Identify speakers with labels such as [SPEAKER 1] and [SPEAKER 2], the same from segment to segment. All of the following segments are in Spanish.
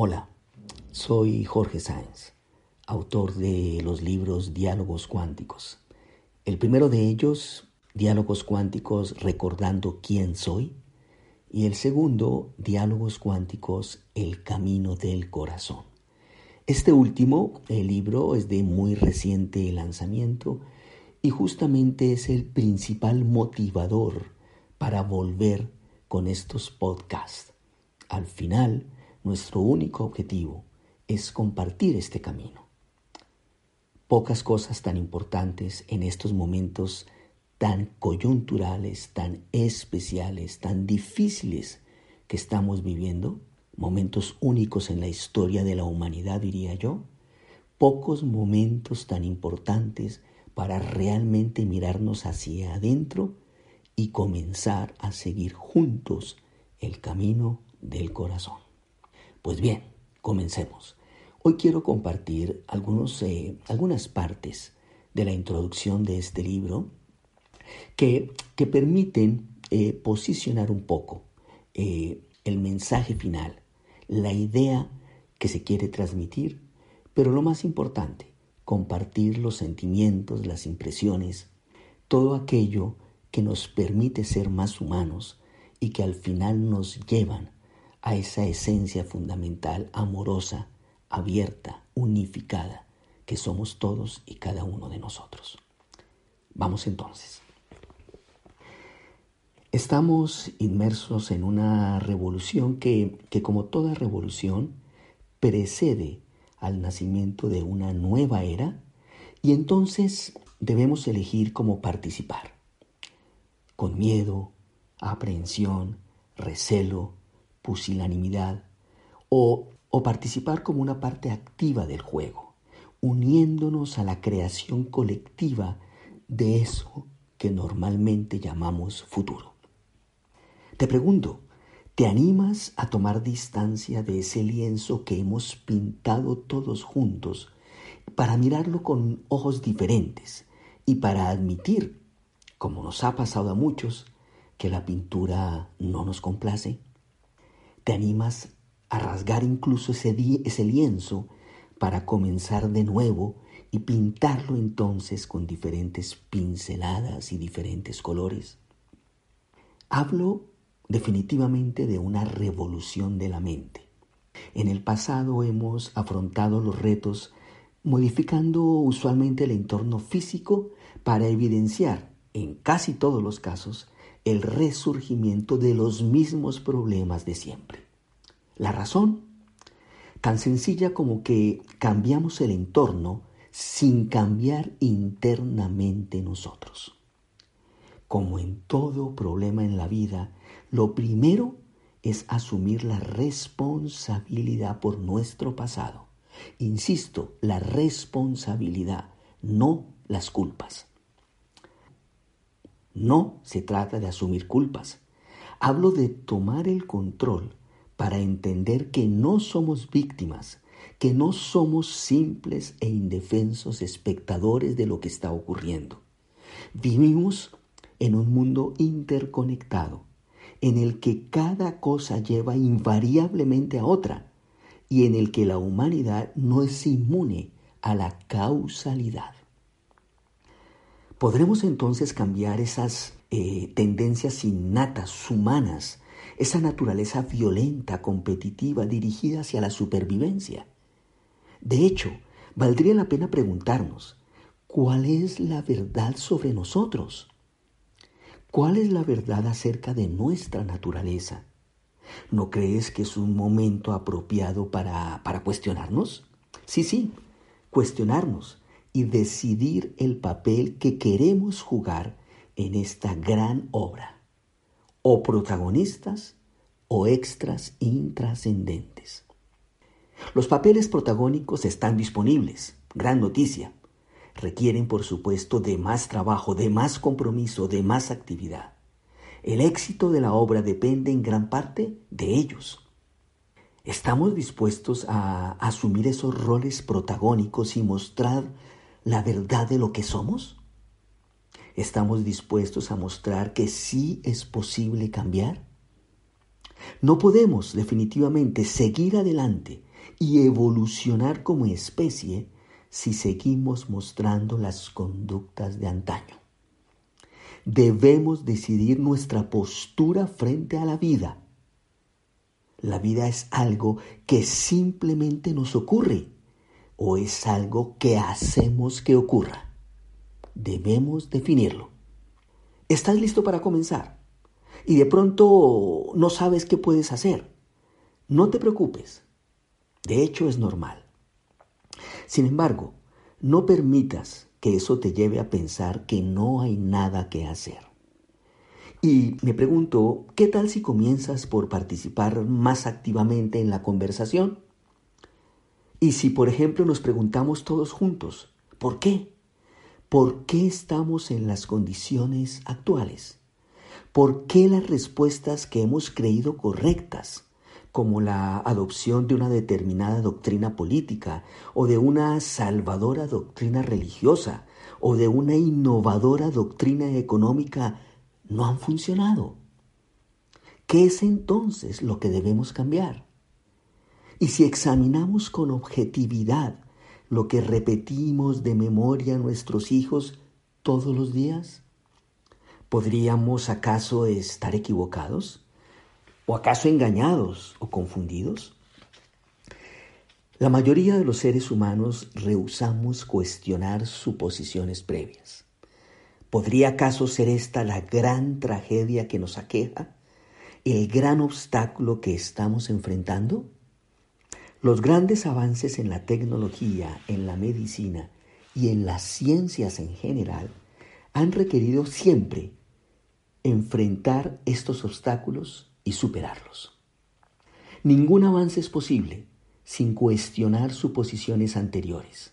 [SPEAKER 1] Hola, soy Jorge Sáenz, autor de los libros Diálogos Cuánticos. El primero de ellos, Diálogos Cuánticos Recordando quién soy, y el segundo, Diálogos Cuánticos El Camino del Corazón. Este último, libro, es de muy reciente lanzamiento y justamente es el principal motivador para volver con estos podcasts. Al final, nuestro único objetivo es compartir este camino. Pocas cosas tan importantes en estos momentos tan coyunturales, tan especiales, tan difíciles que estamos viviendo, momentos únicos en la historia de la humanidad, diría yo, pocos momentos tan importantes para realmente mirarnos hacia adentro y comenzar a seguir juntos el camino del corazón. Pues bien, comencemos. Hoy quiero compartir algunos, eh, algunas partes de la introducción de este libro que, que permiten eh, posicionar un poco eh, el mensaje final, la idea que se quiere transmitir, pero lo más importante, compartir los sentimientos, las impresiones, todo aquello que nos permite ser más humanos y que al final nos llevan a esa esencia fundamental, amorosa, abierta, unificada, que somos todos y cada uno de nosotros. Vamos entonces. Estamos inmersos en una revolución que, que, como toda revolución, precede al nacimiento de una nueva era y entonces debemos elegir cómo participar. Con miedo, aprehensión, recelo, pusilanimidad o, o participar como una parte activa del juego, uniéndonos a la creación colectiva de eso que normalmente llamamos futuro. Te pregunto, ¿te animas a tomar distancia de ese lienzo que hemos pintado todos juntos para mirarlo con ojos diferentes y para admitir, como nos ha pasado a muchos, que la pintura no nos complace? ¿Te animas a rasgar incluso ese, lienzo para comenzar de nuevo y pintarlo entonces con diferentes pinceladas y diferentes colores? Hablo definitivamente de una revolución de la mente. En el pasado hemos afrontado los retos modificando usualmente el entorno físico para evidenciar, en casi todos los casos, el resurgimiento de los mismos problemas de siempre. La razón, tan sencilla como que cambiamos el entorno sin cambiar internamente nosotros. Como en todo problema en la vida, lo primero es asumir la responsabilidad por nuestro pasado. Insisto, la responsabilidad, no las culpas. No se trata de asumir culpas. Hablo de tomar el control para entender que no somos víctimas, que no somos simples e indefensos espectadores de lo que está ocurriendo. Vivimos en un mundo interconectado, en el que cada cosa lleva invariablemente a otra y en el que la humanidad no es inmune a la causalidad. ¿Podremos entonces cambiar esas eh, tendencias innatas, humanas, esa naturaleza violenta, competitiva, dirigida hacia la supervivencia? De hecho, valdría la pena preguntarnos, ¿cuál es la verdad sobre nosotros? ¿Cuál es la verdad acerca de nuestra naturaleza? ¿No crees que es un momento apropiado para, para cuestionarnos? Sí, sí, cuestionarnos y decidir el papel que queremos jugar en esta gran obra. O protagonistas o extras intrascendentes. Los papeles protagónicos están disponibles, gran noticia. Requieren, por supuesto, de más trabajo, de más compromiso, de más actividad. El éxito de la obra depende en gran parte de ellos. ¿Estamos dispuestos a asumir esos roles protagónicos y mostrar la verdad de lo que somos? ¿Estamos dispuestos a mostrar que sí es posible cambiar? No podemos definitivamente seguir adelante y evolucionar como especie si seguimos mostrando las conductas de antaño. Debemos decidir nuestra postura frente a la vida. La vida es algo que simplemente nos ocurre o es algo que hacemos que ocurra. Debemos definirlo. ¿Estás listo para comenzar? Y de pronto no sabes qué puedes hacer. No te preocupes. De hecho, es normal. Sin embargo, no permitas que eso te lleve a pensar que no hay nada que hacer. Y me pregunto, ¿qué tal si comienzas por participar más activamente en la conversación? Y si, por ejemplo, nos preguntamos todos juntos, ¿por qué? ¿Por qué estamos en las condiciones actuales? ¿Por qué las respuestas que hemos creído correctas como la adopción de una determinada doctrina política o de una salvadora doctrina religiosa o de una innovadora doctrina económica no han funcionado. ¿Qué es entonces lo que debemos cambiar? Y si examinamos con objetividad lo que repetimos de memoria a nuestros hijos todos los días, ¿podríamos acaso estar equivocados? ¿O acaso engañados o confundidos? La mayoría de los seres humanos rehusamos cuestionar suposiciones previas. ¿Podría acaso ser esta la gran tragedia que nos aqueja? ¿El gran obstáculo que estamos enfrentando? Los grandes avances en la tecnología, en la medicina y en las ciencias en general han requerido siempre enfrentar estos obstáculos y superarlos. Ningún avance es posible sin cuestionar suposiciones anteriores.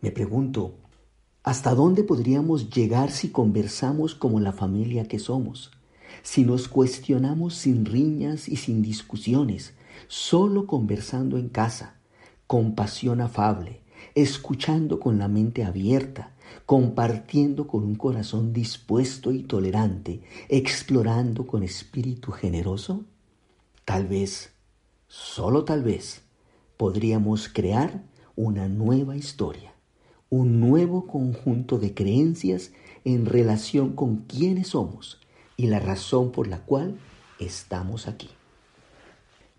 [SPEAKER 1] Me pregunto, ¿hasta dónde podríamos llegar si conversamos como la familia que somos? Si nos cuestionamos sin riñas y sin discusiones, solo conversando en casa, con pasión afable, escuchando con la mente abierta, compartiendo con un corazón dispuesto y tolerante, explorando con espíritu generoso? Tal vez, solo tal vez, podríamos crear una nueva historia, un nuevo conjunto de creencias en relación con quiénes somos y la razón por la cual estamos aquí.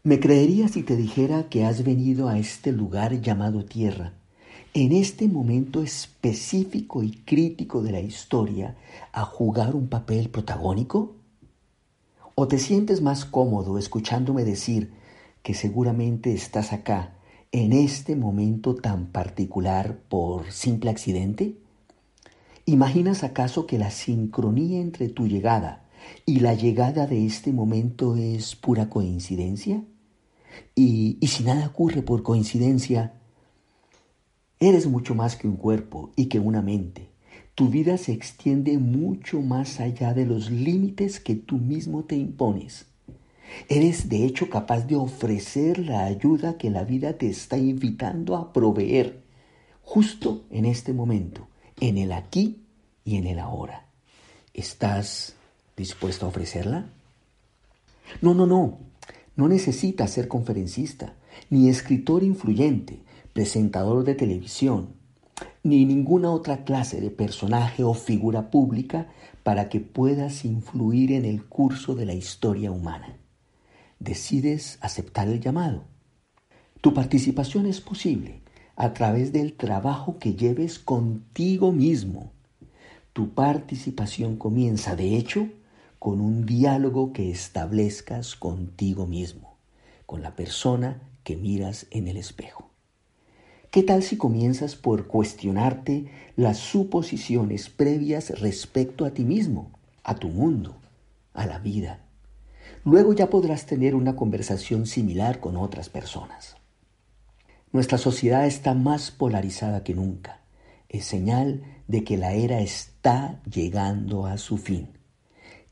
[SPEAKER 1] ¿Me creerías si te dijera que has venido a este lugar llamado tierra en este momento específico y crítico de la historia a jugar un papel protagónico? ¿O te sientes más cómodo escuchándome decir que seguramente estás acá en este momento tan particular por simple accidente? ¿Imaginas acaso que la sincronía entre tu llegada y la llegada de este momento es pura coincidencia? Y, si nada ocurre por coincidencia, Eres mucho más que un cuerpo y que una mente. Tu vida se extiende mucho más allá de los límites que tú mismo te impones. Eres de hecho capaz de ofrecer la ayuda que la vida te está invitando a proveer, justo en este momento, en el aquí y en el ahora. ¿Estás dispuesto a ofrecerla? No, no, no. No necesitas ser conferencista, ni escritor influyente, presentador de televisión, ni ninguna otra clase de personaje o figura pública para que puedas influir en el curso de la historia humana. Decides aceptar el llamado. Tu participación es posible a través del trabajo que lleves contigo mismo. Tu participación comienza, de hecho, con un diálogo que establezcas contigo mismo, con la persona que miras en el espejo. ¿Qué tal si comienzas por cuestionarte las suposiciones previas respecto a ti mismo, a tu mundo, a la vida? Luego ya podrás tener una conversación similar con otras personas. Nuestra sociedad está más polarizada que nunca. Es señal de que la era está llegando a su fin.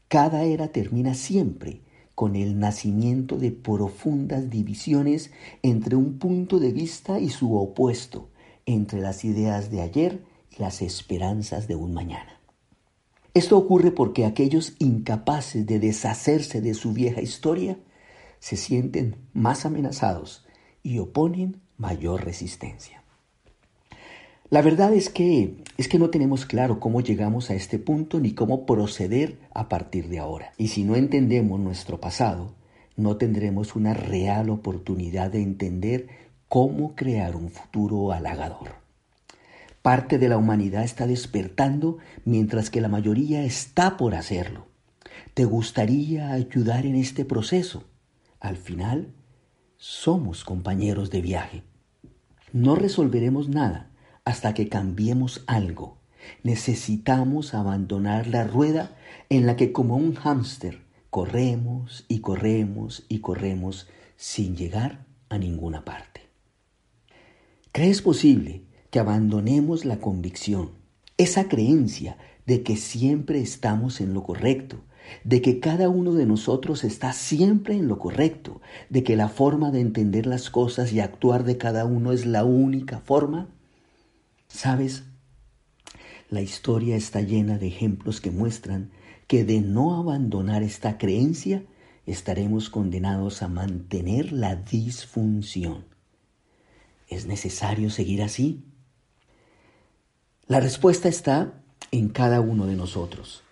[SPEAKER 1] Cada era termina siempre con el nacimiento de profundas divisiones entre un punto de vista y su opuesto, entre las ideas de ayer y las esperanzas de un mañana. Esto ocurre porque aquellos incapaces de deshacerse de su vieja historia se sienten más amenazados y oponen mayor resistencia. La verdad es que es que no tenemos claro cómo llegamos a este punto ni cómo proceder a partir de ahora. Y si no entendemos nuestro pasado, no tendremos una real oportunidad de entender cómo crear un futuro halagador. Parte de la humanidad está despertando mientras que la mayoría está por hacerlo. ¿Te gustaría ayudar en este proceso? Al final, somos compañeros de viaje. No resolveremos nada hasta que cambiemos algo. Necesitamos abandonar la rueda en la que como un hámster corremos y corremos y corremos sin llegar a ninguna parte. ¿Crees posible que abandonemos la convicción, esa creencia de que siempre estamos en lo correcto, de que cada uno de nosotros está siempre en lo correcto, de que la forma de entender las cosas y actuar de cada uno es la única forma? ¿Sabes? La historia está llena de ejemplos que muestran que de no abandonar esta creencia estaremos condenados a mantener la disfunción. ¿Es necesario seguir así? La respuesta está en cada uno de nosotros.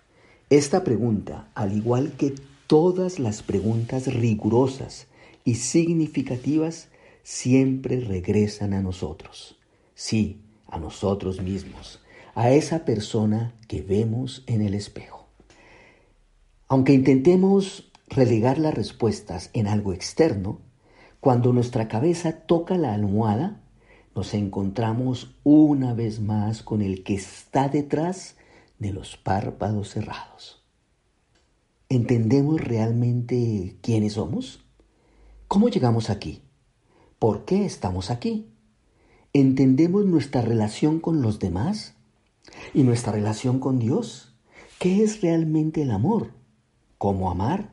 [SPEAKER 1] Esta pregunta, al igual que todas las preguntas rigurosas y significativas, siempre regresan a nosotros. Sí, a nosotros mismos, a esa persona que vemos en el espejo. Aunque intentemos relegar las respuestas en algo externo, cuando nuestra cabeza toca la almohada, nos encontramos una vez más con el que está detrás de los párpados cerrados. ¿Entendemos realmente quiénes somos? ¿Cómo llegamos aquí? ¿Por qué estamos aquí? ¿Entendemos nuestra relación con los demás? ¿Y nuestra relación con Dios? ¿Qué es realmente el amor? ¿Cómo amar?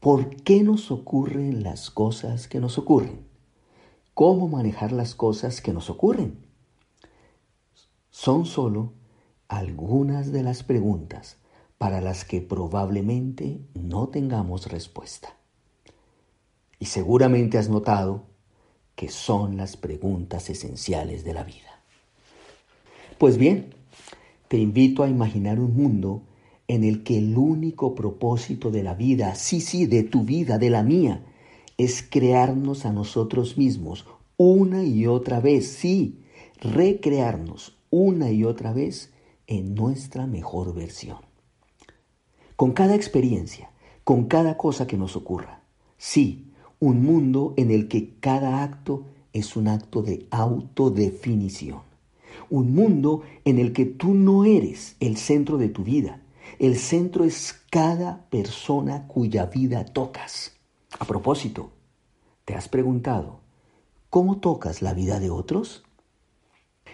[SPEAKER 1] ¿Por qué nos ocurren las cosas que nos ocurren? cómo manejar las cosas que nos ocurren. Son solo algunas de las preguntas para las que probablemente no tengamos respuesta. Y seguramente has notado que son las preguntas esenciales de la vida. Pues bien, te invito a imaginar un mundo en el que el único propósito de la vida, sí, sí, de tu vida, de la mía, es crearnos a nosotros mismos una y otra vez, sí, recrearnos una y otra vez en nuestra mejor versión. Con cada experiencia, con cada cosa que nos ocurra, sí, un mundo en el que cada acto es un acto de autodefinición. Un mundo en el que tú no eres el centro de tu vida. El centro es cada persona cuya vida tocas. A propósito, ¿te has preguntado cómo tocas la vida de otros?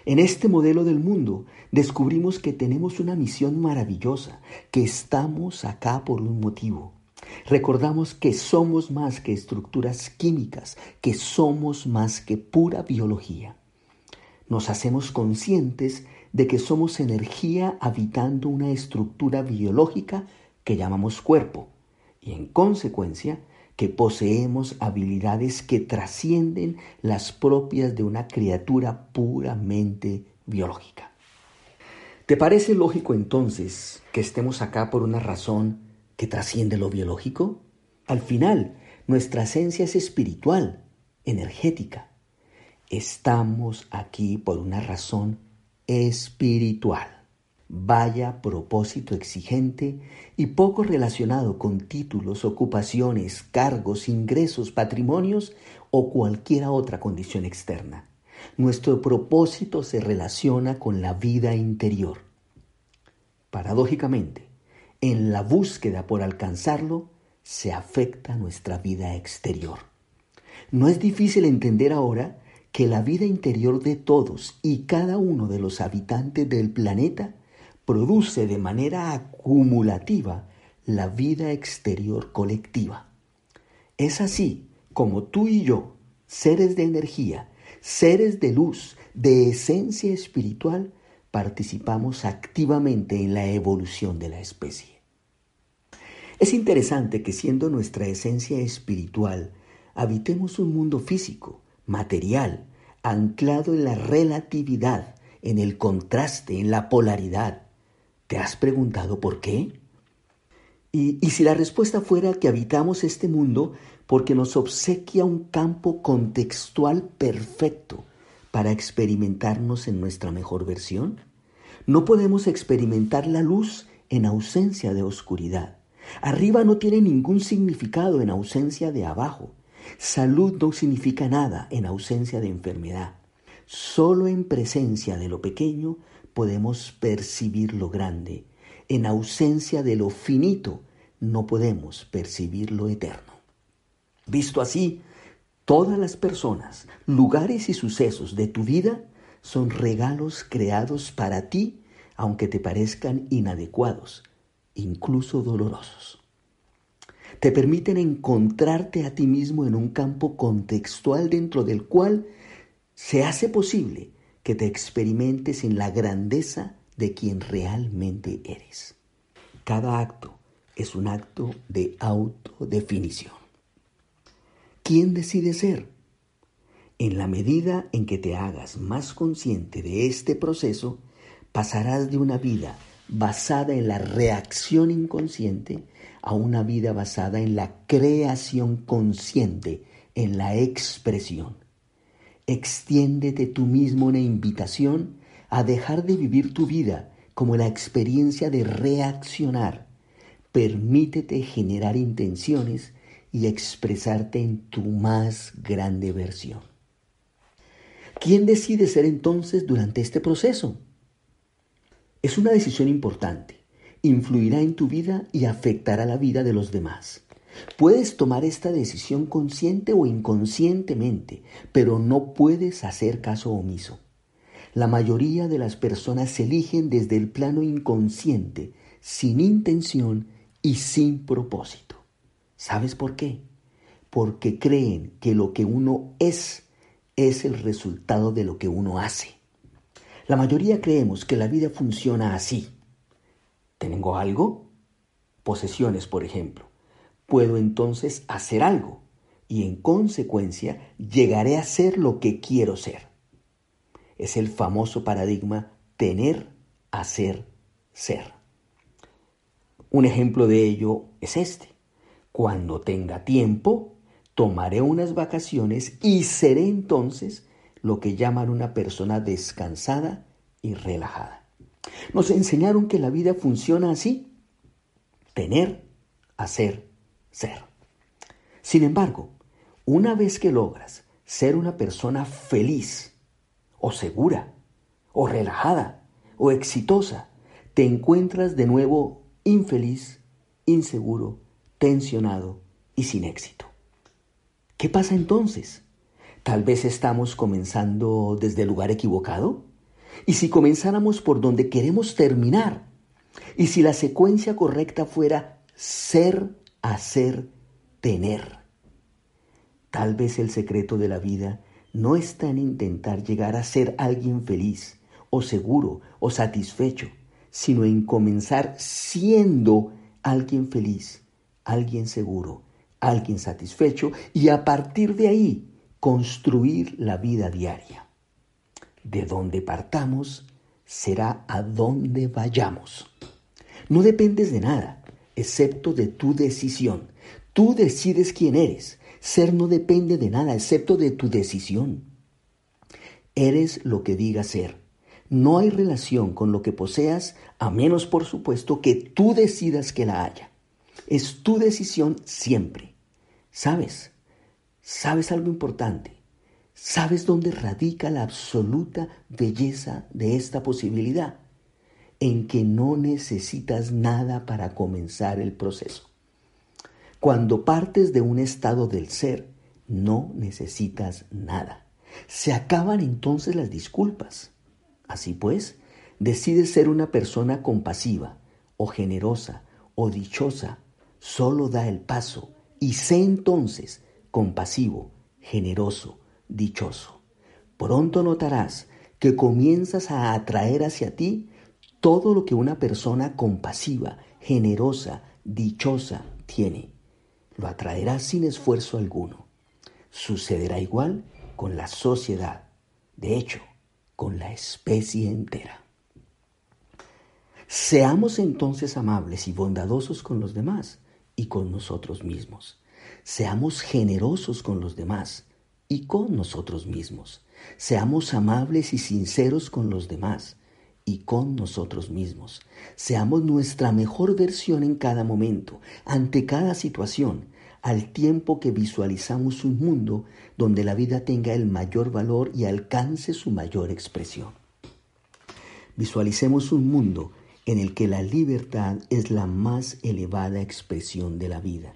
[SPEAKER 1] En este modelo del mundo descubrimos que tenemos una misión maravillosa, que estamos acá por un motivo. Recordamos que somos más que estructuras químicas, que somos más que pura biología. Nos hacemos conscientes de que somos energía habitando una estructura biológica que llamamos cuerpo y en consecuencia que poseemos habilidades que trascienden las propias de una criatura puramente biológica. ¿Te parece lógico entonces que estemos acá por una razón que trasciende lo biológico? Al final, nuestra esencia es espiritual, energética. Estamos aquí por una razón espiritual. Vaya propósito exigente y poco relacionado con títulos, ocupaciones, cargos, ingresos, patrimonios o cualquier otra condición externa. Nuestro propósito se relaciona con la vida interior. Paradójicamente, en la búsqueda por alcanzarlo, se afecta nuestra vida exterior. No es difícil entender ahora que la vida interior de todos y cada uno de los habitantes del planeta produce de manera acumulativa la vida exterior colectiva. Es así como tú y yo, seres de energía, seres de luz, de esencia espiritual, participamos activamente en la evolución de la especie. Es interesante que siendo nuestra esencia espiritual, habitemos un mundo físico, material, anclado en la relatividad, en el contraste, en la polaridad. ¿Te has preguntado por qué? Y, si la respuesta fuera que habitamos este mundo porque nos obsequia un campo contextual perfecto para experimentarnos en nuestra mejor versión, no podemos experimentar la luz en ausencia de oscuridad. Arriba no tiene ningún significado en ausencia de abajo. Salud no significa nada en ausencia de enfermedad. Solo en presencia de lo pequeño podemos percibir lo grande. En ausencia de lo finito no podemos percibir lo eterno. Visto así, todas las personas, lugares y sucesos de tu vida son regalos creados para ti, aunque te parezcan inadecuados incluso dolorosos. Te permiten encontrarte a ti mismo en un campo contextual dentro del cual se hace posible que te experimentes en la grandeza de quien realmente eres. Cada acto es un acto de autodefinición. ¿Quién decide ser? En la medida en que te hagas más consciente de este proceso, pasarás de una vida basada en la reacción inconsciente a una vida basada en la creación consciente, en la expresión. Extiéndete tú mismo una invitación a dejar de vivir tu vida como la experiencia de reaccionar. Permítete generar intenciones y expresarte en tu más grande versión. ¿Quién decide ser entonces durante este proceso? Es una decisión importante. Influirá en tu vida y afectará la vida de los demás. Puedes tomar esta decisión consciente o inconscientemente, pero no puedes hacer caso omiso. La mayoría de las personas se eligen desde el plano inconsciente, sin intención y sin propósito. ¿Sabes por qué? Porque creen que lo que uno es es el resultado de lo que uno hace. La mayoría creemos que la vida funciona así. ¿Tengo algo? Posesiones, por ejemplo. Puedo entonces hacer algo y en consecuencia llegaré a ser lo que quiero ser. Es el famoso paradigma tener, hacer, ser. Un ejemplo de ello es este. Cuando tenga tiempo, tomaré unas vacaciones y seré entonces lo que llaman una persona descansada y relajada. Nos enseñaron que la vida funciona así, tener, hacer, ser. Sin embargo, una vez que logras ser una persona feliz o segura o relajada o exitosa, te encuentras de nuevo infeliz, inseguro, tensionado y sin éxito. ¿Qué pasa entonces? Tal vez estamos comenzando desde el lugar equivocado. Y si comenzáramos por donde queremos terminar, y si la secuencia correcta fuera ser, hacer, tener. Tal vez el secreto de la vida no está en intentar llegar a ser alguien feliz, o seguro, o satisfecho, sino en comenzar siendo alguien feliz, alguien seguro, alguien satisfecho, y a partir de ahí construir la vida diaria. De donde partamos será a donde vayamos. No dependes de nada, excepto de tu decisión. Tú decides quién eres. Ser no depende de nada, excepto de tu decisión. Eres lo que digas ser. No hay relación con lo que poseas, a menos por supuesto que tú decidas que la haya. Es tu decisión siempre. ¿Sabes? ¿Sabes algo importante? ¿Sabes dónde radica la absoluta belleza de esta posibilidad? En que no necesitas nada para comenzar el proceso. Cuando partes de un estado del ser, no necesitas nada. Se acaban entonces las disculpas. Así pues, decides ser una persona compasiva o generosa o dichosa, solo da el paso y sé entonces compasivo, generoso, dichoso. Pronto notarás que comienzas a atraer hacia ti todo lo que una persona compasiva, generosa, dichosa tiene. Lo atraerás sin esfuerzo alguno. Sucederá igual con la sociedad, de hecho, con la especie entera. Seamos entonces amables y bondadosos con los demás y con nosotros mismos. Seamos generosos con los demás y con nosotros mismos. Seamos amables y sinceros con los demás y con nosotros mismos. Seamos nuestra mejor versión en cada momento, ante cada situación, al tiempo que visualizamos un mundo donde la vida tenga el mayor valor y alcance su mayor expresión. Visualicemos un mundo en el que la libertad es la más elevada expresión de la vida.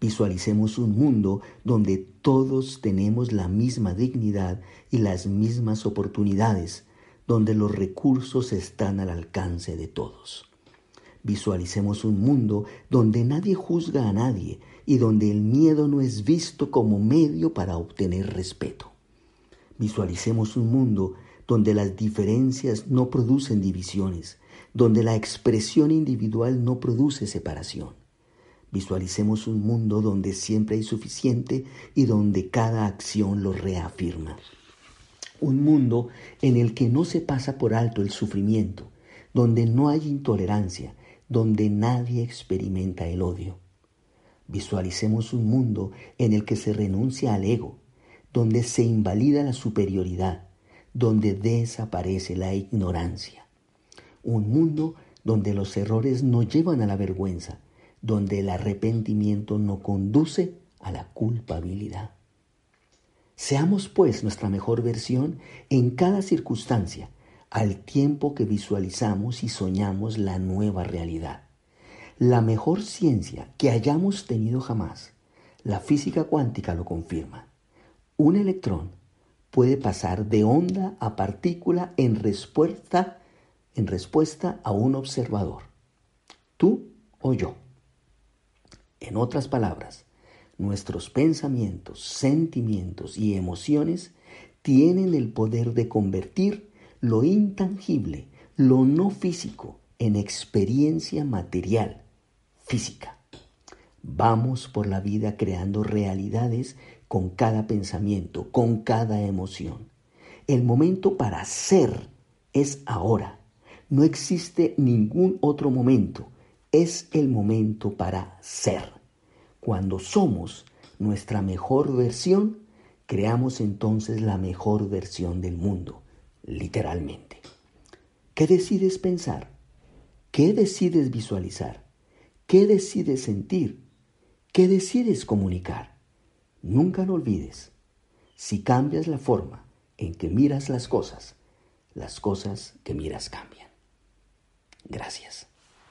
[SPEAKER 1] Visualicemos un mundo donde todos tenemos la misma dignidad y las mismas oportunidades, donde los recursos están al alcance de todos. Visualicemos un mundo donde nadie juzga a nadie y donde el miedo no es visto como medio para obtener respeto. Visualicemos un mundo donde las diferencias no producen divisiones, donde la expresión individual no produce separación. Visualicemos un mundo donde siempre hay suficiente y donde cada acción lo reafirma. Un mundo en el que no se pasa por alto el sufrimiento, donde no hay intolerancia, donde nadie experimenta el odio. Visualicemos un mundo en el que se renuncia al ego, donde se invalida la superioridad, donde desaparece la ignorancia. Un mundo donde los errores no llevan a la vergüenza, donde el arrepentimiento no conduce a la culpabilidad. Seamos pues nuestra mejor versión en cada circunstancia, al tiempo que visualizamos y soñamos la nueva realidad. La mejor ciencia que hayamos tenido jamás, la física cuántica lo confirma. Un electrón puede pasar de onda a partícula en respuesta, en respuesta a un observador, tú o yo. En otras palabras, nuestros pensamientos, sentimientos y emociones tienen el poder de convertir lo intangible, lo no físico, en experiencia material, física. Vamos por la vida creando realidades con cada pensamiento, con cada emoción. El momento para ser es ahora. No existe ningún otro momento es el momento para ser. Cuando somos nuestra mejor versión, creamos entonces la mejor versión del mundo, literalmente. ¿Qué decides pensar? ¿Qué decides visualizar? ¿Qué decides sentir? ¿Qué decides comunicar? Nunca lo olvides. Si cambias la forma en que miras las cosas, las cosas que miras cambian. Gracias.